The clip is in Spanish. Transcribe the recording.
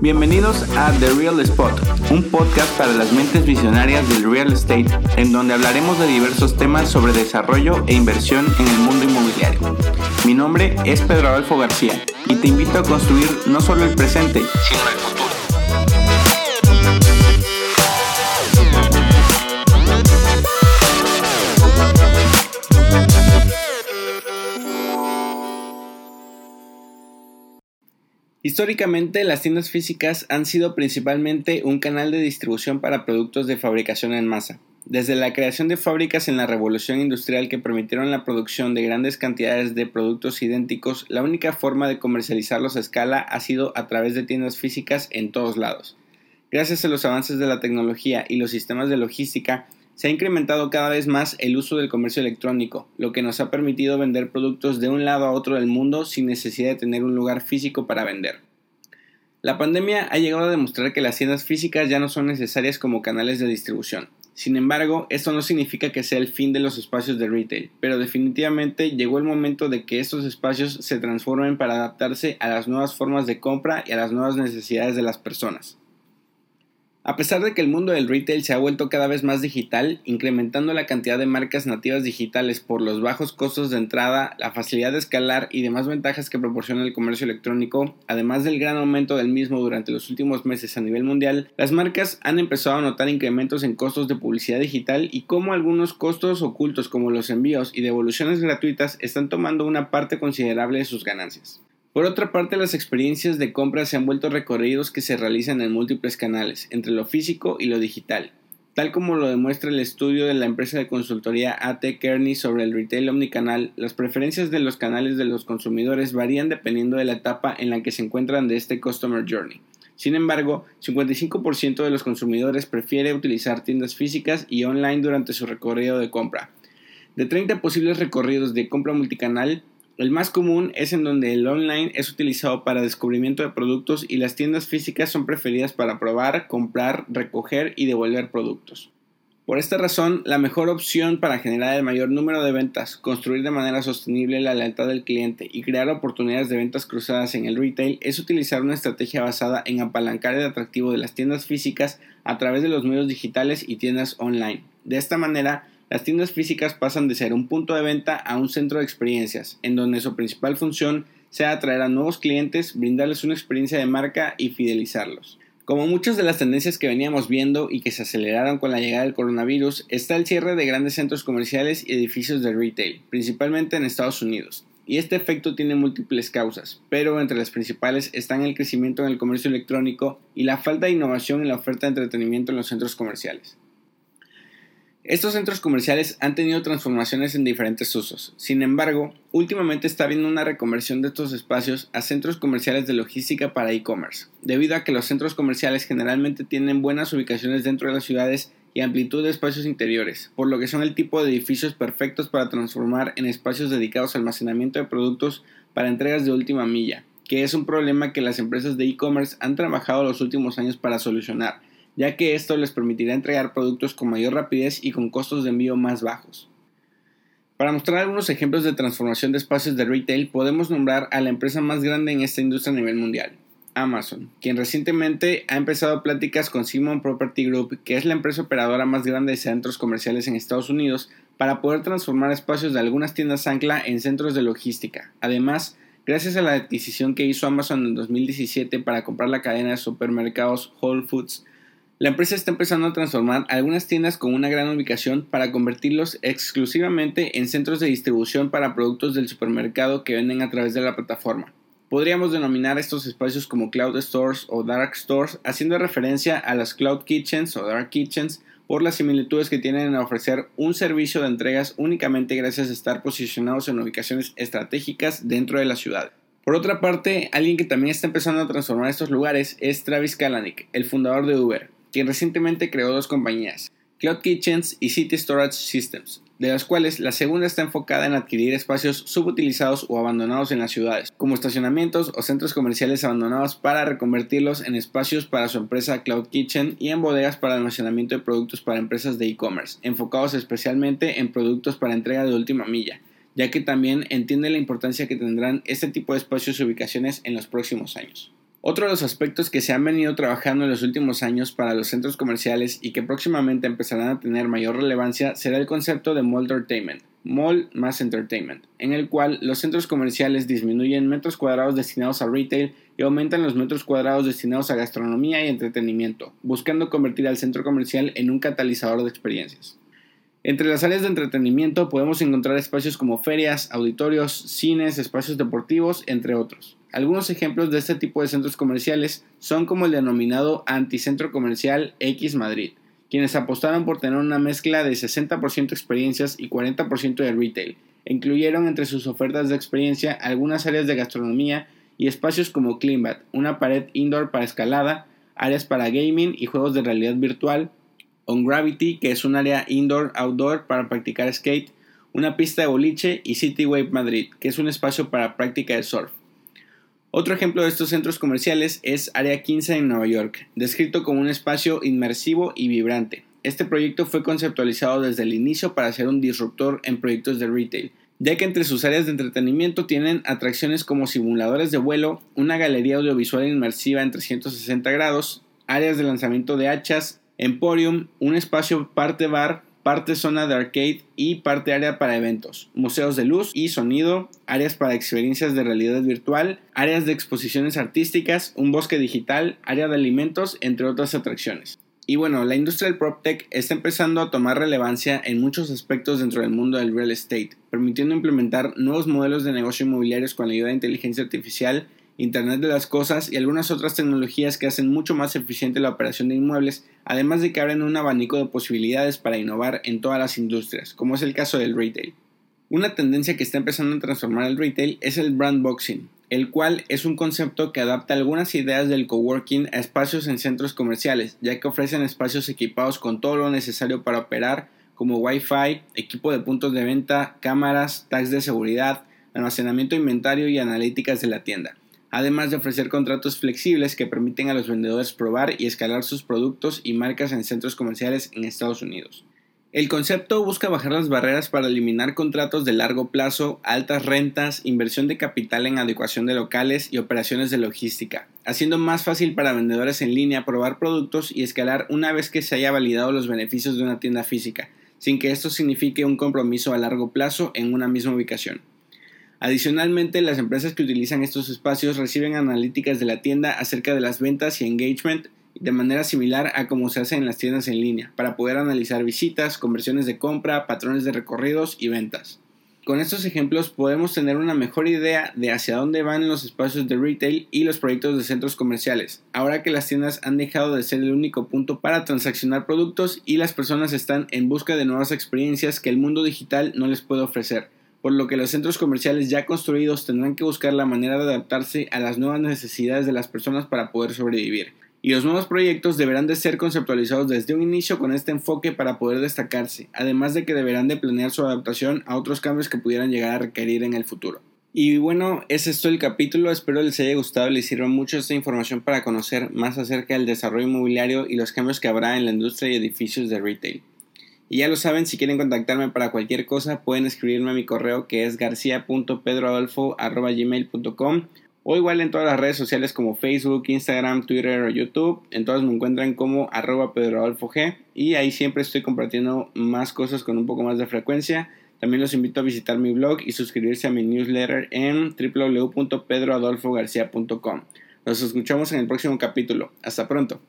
Bienvenidos a The Real Spot, un podcast para las mentes visionarias del real estate, en donde hablaremos de diversos temas sobre desarrollo e inversión en el mundo inmobiliario. Mi nombre es Pedro Adolfo García y te invito a construir no solo el presente, sino el futuro. Históricamente, las tiendas físicas han sido principalmente un canal de distribución para productos de fabricación en masa. Desde la creación de fábricas en la revolución industrial que permitieron la producción de grandes cantidades de productos idénticos, la única forma de comercializarlos a escala ha sido a través de tiendas físicas en todos lados. Gracias a los avances de la tecnología y los sistemas de logística, se ha incrementado cada vez más el uso del comercio electrónico, lo que nos ha permitido vender productos de un lado a otro del mundo sin necesidad de tener un lugar físico para vender. La pandemia ha llegado a demostrar que las tiendas físicas ya no son necesarias como canales de distribución. Sin embargo, esto no significa que sea el fin de los espacios de retail, pero definitivamente llegó el momento de que estos espacios se transformen para adaptarse a las nuevas formas de compra y a las nuevas necesidades de las personas. A pesar de que el mundo del retail se ha vuelto cada vez más digital, incrementando la cantidad de marcas nativas digitales por los bajos costos de entrada, la facilidad de escalar y demás ventajas que proporciona el comercio electrónico, además del gran aumento del mismo durante los últimos meses a nivel mundial, las marcas han empezado a notar incrementos en costos de publicidad digital y cómo algunos costos ocultos como los envíos y devoluciones gratuitas están tomando una parte considerable de sus ganancias. Por otra parte, las experiencias de compra se han vuelto recorridos que se realizan en múltiples canales, entre lo físico y lo digital. Tal como lo demuestra el estudio de la empresa de consultoría AT Kearney sobre el retail omnicanal, las preferencias de los canales de los consumidores varían dependiendo de la etapa en la que se encuentran de este Customer Journey. Sin embargo, 55% de los consumidores prefiere utilizar tiendas físicas y online durante su recorrido de compra. De 30 posibles recorridos de compra multicanal, el más común es en donde el online es utilizado para descubrimiento de productos y las tiendas físicas son preferidas para probar, comprar, recoger y devolver productos. Por esta razón, la mejor opción para generar el mayor número de ventas, construir de manera sostenible la lealtad del cliente y crear oportunidades de ventas cruzadas en el retail es utilizar una estrategia basada en apalancar el atractivo de las tiendas físicas a través de los medios digitales y tiendas online. De esta manera, las tiendas físicas pasan de ser un punto de venta a un centro de experiencias, en donde su principal función sea atraer a nuevos clientes, brindarles una experiencia de marca y fidelizarlos. Como muchas de las tendencias que veníamos viendo y que se aceleraron con la llegada del coronavirus, está el cierre de grandes centros comerciales y edificios de retail, principalmente en Estados Unidos. Y este efecto tiene múltiples causas, pero entre las principales están el crecimiento en el comercio electrónico y la falta de innovación en la oferta de entretenimiento en los centros comerciales. Estos centros comerciales han tenido transformaciones en diferentes usos. Sin embargo, últimamente está habiendo una reconversión de estos espacios a centros comerciales de logística para e-commerce, debido a que los centros comerciales generalmente tienen buenas ubicaciones dentro de las ciudades y amplitud de espacios interiores, por lo que son el tipo de edificios perfectos para transformar en espacios dedicados al almacenamiento de productos para entregas de última milla, que es un problema que las empresas de e-commerce han trabajado los últimos años para solucionar ya que esto les permitirá entregar productos con mayor rapidez y con costos de envío más bajos. Para mostrar algunos ejemplos de transformación de espacios de retail, podemos nombrar a la empresa más grande en esta industria a nivel mundial, Amazon, quien recientemente ha empezado pláticas con Simon Property Group, que es la empresa operadora más grande de centros comerciales en Estados Unidos, para poder transformar espacios de algunas tiendas ancla en centros de logística. Además, gracias a la adquisición que hizo Amazon en 2017 para comprar la cadena de supermercados Whole Foods, la empresa está empezando a transformar algunas tiendas con una gran ubicación para convertirlos exclusivamente en centros de distribución para productos del supermercado que venden a través de la plataforma. Podríamos denominar estos espacios como Cloud Stores o Dark Stores, haciendo referencia a las Cloud Kitchens o Dark Kitchens por las similitudes que tienen a ofrecer un servicio de entregas únicamente gracias a estar posicionados en ubicaciones estratégicas dentro de la ciudad. Por otra parte, alguien que también está empezando a transformar estos lugares es Travis Kalanick, el fundador de Uber, quien recientemente creó dos compañías, Cloud Kitchens y City Storage Systems, de las cuales la segunda está enfocada en adquirir espacios subutilizados o abandonados en las ciudades, como estacionamientos o centros comerciales abandonados para reconvertirlos en espacios para su empresa Cloud Kitchen y en bodegas para almacenamiento de productos para empresas de e-commerce, enfocados especialmente en productos para entrega de última milla, ya que también entiende la importancia que tendrán este tipo de espacios y ubicaciones en los próximos años. Otro de los aspectos que se han venido trabajando en los últimos años para los centros comerciales y que próximamente empezarán a tener mayor relevancia será el concepto de Mall Entertainment, Mall más Entertainment, en el cual los centros comerciales disminuyen metros cuadrados destinados a retail y aumentan los metros cuadrados destinados a gastronomía y entretenimiento, buscando convertir al centro comercial en un catalizador de experiencias. Entre las áreas de entretenimiento podemos encontrar espacios como ferias, auditorios, cines, espacios deportivos, entre otros. Algunos ejemplos de este tipo de centros comerciales son como el denominado Anticentro Comercial X Madrid, quienes apostaron por tener una mezcla de 60% experiencias y 40% de retail. Incluyeron entre sus ofertas de experiencia algunas áreas de gastronomía y espacios como Cleanbat, una pared indoor para escalada, áreas para gaming y juegos de realidad virtual, On Gravity, que es un área indoor-outdoor para practicar skate, una pista de boliche y City Wave Madrid, que es un espacio para práctica de surf. Otro ejemplo de estos centros comerciales es Área 15 en Nueva York, descrito como un espacio inmersivo y vibrante. Este proyecto fue conceptualizado desde el inicio para ser un disruptor en proyectos de retail, ya que entre sus áreas de entretenimiento tienen atracciones como simuladores de vuelo, una galería audiovisual inmersiva en 360 grados, áreas de lanzamiento de hachas, Emporium, un espacio parte bar, parte zona de arcade y parte área para eventos, museos de luz y sonido, áreas para experiencias de realidad virtual, áreas de exposiciones artísticas, un bosque digital, área de alimentos, entre otras atracciones. Y bueno, la industria del PropTech está empezando a tomar relevancia en muchos aspectos dentro del mundo del real estate, permitiendo implementar nuevos modelos de negocio inmobiliarios con la ayuda de inteligencia artificial Internet de las Cosas y algunas otras tecnologías que hacen mucho más eficiente la operación de inmuebles, además de que abren un abanico de posibilidades para innovar en todas las industrias, como es el caso del retail. Una tendencia que está empezando a transformar el retail es el brand boxing, el cual es un concepto que adapta algunas ideas del coworking a espacios en centros comerciales, ya que ofrecen espacios equipados con todo lo necesario para operar, como Wi-Fi, equipo de puntos de venta, cámaras, tags de seguridad, almacenamiento inventario y analíticas de la tienda además de ofrecer contratos flexibles que permiten a los vendedores probar y escalar sus productos y marcas en centros comerciales en Estados Unidos. El concepto busca bajar las barreras para eliminar contratos de largo plazo, altas rentas, inversión de capital en adecuación de locales y operaciones de logística, haciendo más fácil para vendedores en línea probar productos y escalar una vez que se haya validado los beneficios de una tienda física, sin que esto signifique un compromiso a largo plazo en una misma ubicación. Adicionalmente, las empresas que utilizan estos espacios reciben analíticas de la tienda acerca de las ventas y engagement de manera similar a como se hace en las tiendas en línea, para poder analizar visitas, conversiones de compra, patrones de recorridos y ventas. Con estos ejemplos podemos tener una mejor idea de hacia dónde van los espacios de retail y los proyectos de centros comerciales, ahora que las tiendas han dejado de ser el único punto para transaccionar productos y las personas están en busca de nuevas experiencias que el mundo digital no les puede ofrecer por lo que los centros comerciales ya construidos tendrán que buscar la manera de adaptarse a las nuevas necesidades de las personas para poder sobrevivir. Y los nuevos proyectos deberán de ser conceptualizados desde un inicio con este enfoque para poder destacarse, además de que deberán de planear su adaptación a otros cambios que pudieran llegar a requerir en el futuro. Y bueno, es todo el capítulo, espero les haya gustado y les sirva mucho esta información para conocer más acerca del desarrollo inmobiliario y los cambios que habrá en la industria y edificios de retail. Y ya lo saben, si quieren contactarme para cualquier cosa, pueden escribirme a mi correo que es garcia.pedroadolfo.gmail.com o igual en todas las redes sociales como Facebook, Instagram, Twitter o YouTube. En todas me encuentran como arroba pedroadolfog y ahí siempre estoy compartiendo más cosas con un poco más de frecuencia. También los invito a visitar mi blog y suscribirse a mi newsletter en www.pedroadolfogarcia.com. Nos escuchamos en el próximo capítulo. Hasta pronto.